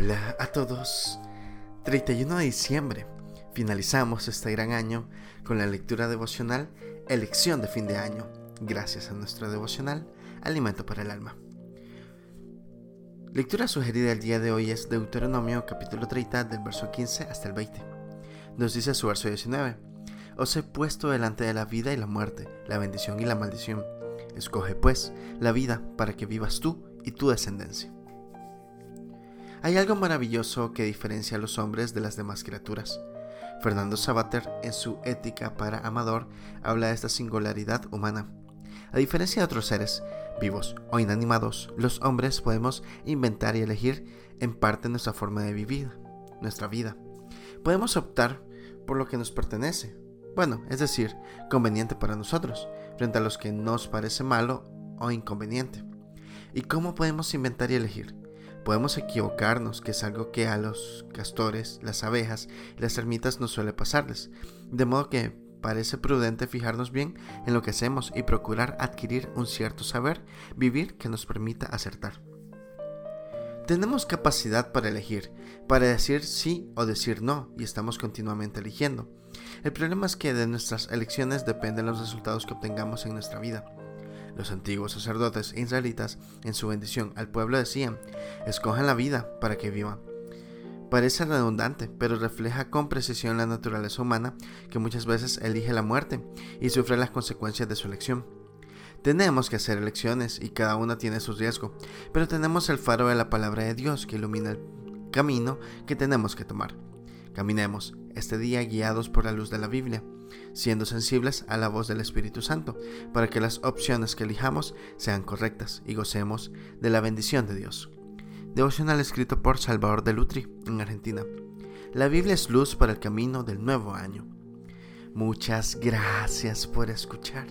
Hola a todos. 31 de diciembre. Finalizamos este gran año con la lectura devocional Elección de fin de año. Gracias a nuestro devocional Alimento para el alma. Lectura sugerida el día de hoy es Deuteronomio capítulo 30 del verso 15 hasta el 20. Nos dice su verso 19. Os he puesto delante de la vida y la muerte, la bendición y la maldición. Escoge pues la vida para que vivas tú y tu descendencia. Hay algo maravilloso que diferencia a los hombres de las demás criaturas. Fernando Sabater, en su Ética para Amador, habla de esta singularidad humana. A diferencia de otros seres, vivos o inanimados, los hombres podemos inventar y elegir en parte nuestra forma de vivir, nuestra vida. Podemos optar por lo que nos pertenece, bueno, es decir, conveniente para nosotros, frente a los que nos parece malo o inconveniente. ¿Y cómo podemos inventar y elegir? Podemos equivocarnos, que es algo que a los castores, las abejas y las ermitas no suele pasarles, de modo que parece prudente fijarnos bien en lo que hacemos y procurar adquirir un cierto saber vivir que nos permita acertar. Tenemos capacidad para elegir, para decir sí o decir no, y estamos continuamente eligiendo. El problema es que de nuestras elecciones dependen los resultados que obtengamos en nuestra vida. Los antiguos sacerdotes israelitas en su bendición al pueblo decían, escojan la vida para que vivan. Parece redundante, pero refleja con precisión la naturaleza humana que muchas veces elige la muerte y sufre las consecuencias de su elección. Tenemos que hacer elecciones y cada una tiene su riesgo, pero tenemos el faro de la palabra de Dios que ilumina el camino que tenemos que tomar. Caminemos este día guiados por la luz de la Biblia siendo sensibles a la voz del Espíritu Santo, para que las opciones que elijamos sean correctas y gocemos de la bendición de Dios. Devocional escrito por Salvador de Lutri, en Argentina. La Biblia es luz para el camino del nuevo año. Muchas gracias por escuchar.